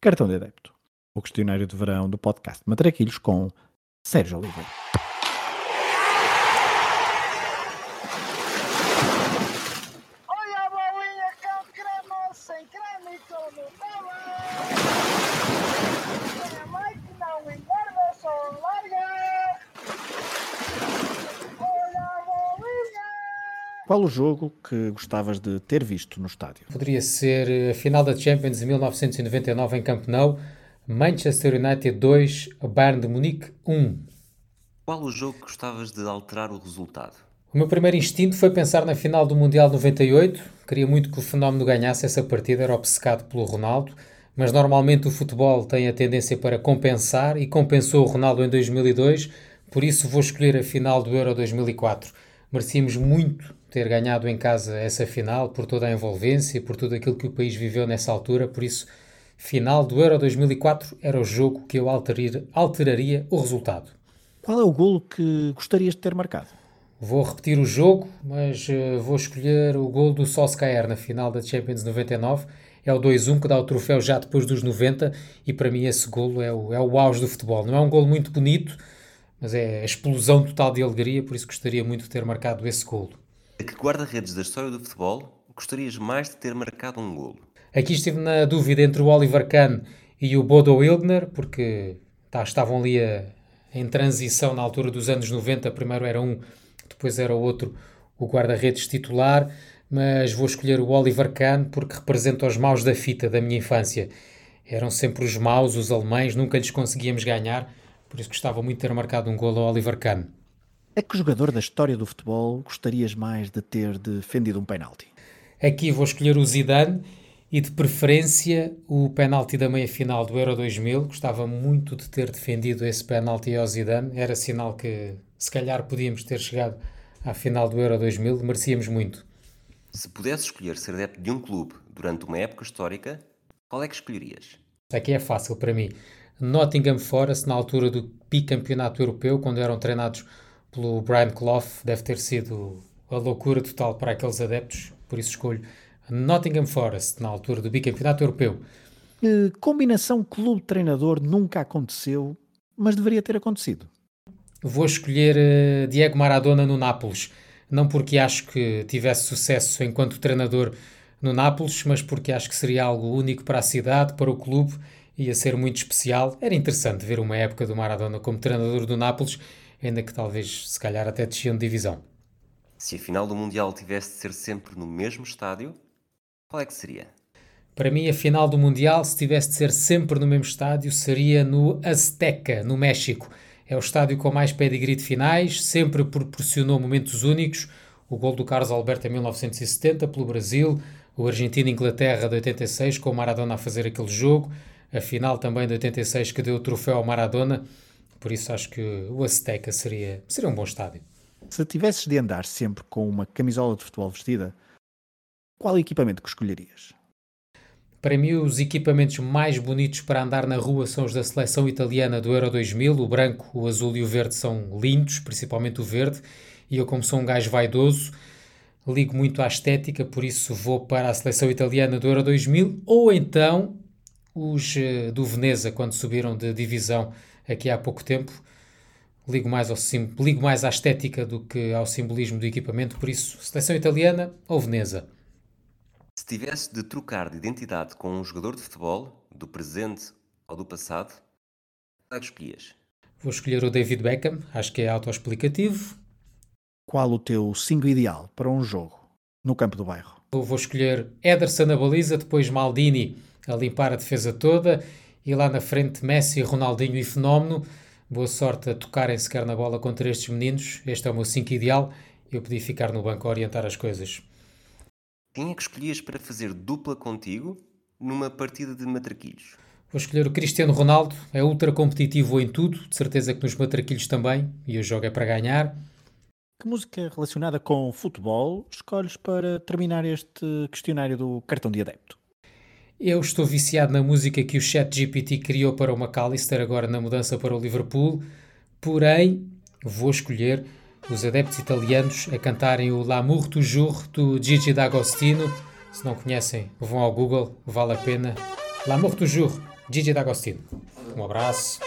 Cartão de Adepto, o questionário de verão do podcast Matraquilhos com Sérgio Oliveira. Olha a bolinha com creme, sem creme e com Nutella. Tem a mãe que não engorda, só larga. Olha a bolinha. Qual o jogo que gostavas de ter visto no estádio? Poderia ser a final da Champions de 1999 em Camp Nou, Manchester United 2, Bayern de Munique 1. Qual o jogo que gostavas de alterar o resultado? O meu primeiro instinto foi pensar na final do Mundial 98. Queria muito que o fenómeno ganhasse essa partida, era obcecado pelo Ronaldo, mas normalmente o futebol tem a tendência para compensar e compensou o Ronaldo em 2002, por isso vou escolher a final do Euro 2004. Merecíamos muito ter ganhado em casa essa final, por toda a envolvência, por tudo aquilo que o país viveu nessa altura, por isso, final do Euro 2004 era o jogo que eu alteraria, alteraria o resultado. Qual é o golo que gostarias de ter marcado? Vou repetir o jogo, mas uh, vou escolher o gol do Solskjaer na final da Champions 99. É o 2-1 que dá o troféu já depois dos 90 e para mim esse golo é o, é o auge do futebol. Não é um golo muito bonito, mas é a explosão total de alegria, por isso gostaria muito de ter marcado esse golo. A que guarda-redes da história do futebol gostarias mais de ter marcado um golo? Aqui estive na dúvida entre o Oliver Kahn e o Bodo Wildner, porque tá, estavam ali a, em transição na altura dos anos 90. Primeiro era um, depois era o outro, o guarda-redes titular. Mas vou escolher o Oliver Kahn porque representa os maus da fita da minha infância. Eram sempre os maus, os alemães, nunca lhes conseguíamos ganhar. Por isso gostava muito de ter marcado um golo ao Oliver Kahn. A que jogador da história do futebol gostarias mais de ter defendido um penalti? Aqui vou escolher o Zidane e de preferência o penalti da meia-final do Euro 2000. Gostava muito de ter defendido esse penalti ao Zidane. Era sinal que se calhar podíamos ter chegado à final do Euro 2000. Merecíamos muito. Se pudesse escolher ser adepto de um clube durante uma época histórica, qual é que escolherias? Aqui é fácil para mim. Nottingham Forest, na altura do bicampeonato europeu, quando eram treinados pelo Brian Clough, deve ter sido a loucura total para aqueles adeptos. Por isso escolho Nottingham Forest, na altura do bicampeonato europeu. Que combinação clube-treinador nunca aconteceu, mas deveria ter acontecido? Vou escolher uh, Diego Maradona no Nápoles. Não porque acho que tivesse sucesso enquanto treinador no Nápoles, mas porque acho que seria algo único para a cidade, para o clube, ia ser muito especial. Era interessante ver uma época do Maradona como treinador do Nápoles, ainda que talvez, se calhar, até desciam de divisão. Se a final do Mundial tivesse de ser sempre no mesmo estádio, qual é que seria? Para mim, a final do Mundial, se tivesse de ser sempre no mesmo estádio, seria no Azteca, no México. É o estádio com mais pedigree de finais, sempre proporcionou momentos únicos. O gol do Carlos Alberto em 1970 pelo Brasil, o Argentina-Inglaterra de 86 com o Maradona a fazer aquele jogo, a final também de 86 que deu o troféu ao Maradona. Por isso acho que o Azteca seria, seria um bom estádio. Se tivesses de andar sempre com uma camisola de futebol vestida, qual equipamento que escolherias? Para mim, os equipamentos mais bonitos para andar na rua são os da seleção italiana do Euro 2000. O branco, o azul e o verde são lindos, principalmente o verde. E eu, como sou um gajo vaidoso, ligo muito à estética, por isso vou para a seleção italiana do Euro 2000 ou então os uh, do Veneza, quando subiram de divisão aqui há pouco tempo. Ligo mais, ao sim, ligo mais à estética do que ao simbolismo do equipamento, por isso, seleção italiana ou Veneza. Se tivesse de trocar de identidade com um jogador de futebol, do presente ou do passado, qual é que escolhias? Vou escolher o David Beckham, acho que é autoexplicativo. Qual o teu 5 ideal para um jogo no campo do bairro? Vou escolher Ederson na baliza, depois Maldini a limpar a defesa toda e lá na frente Messi, Ronaldinho e Fenómeno. Boa sorte a tocarem sequer na bola contra estes meninos. Este é o meu 5 ideal. Eu podia ficar no banco a orientar as coisas. Quem é que escolhias para fazer dupla contigo numa partida de matraquilhos? Vou escolher o Cristiano Ronaldo, é ultra competitivo em tudo, de certeza que nos matraquilhos também, e o jogo é para ganhar. Que música relacionada com futebol escolhes para terminar este questionário do cartão de adepto? Eu estou viciado na música que o ChatGPT criou para o McAllister agora na mudança para o Liverpool, porém vou escolher os adeptos italianos a cantarem o L'amour toujours do Gigi D'Agostino. Se não conhecem, vão ao Google, vale a pena. L'amour toujours. Gigi D'Agostino. Um abraço.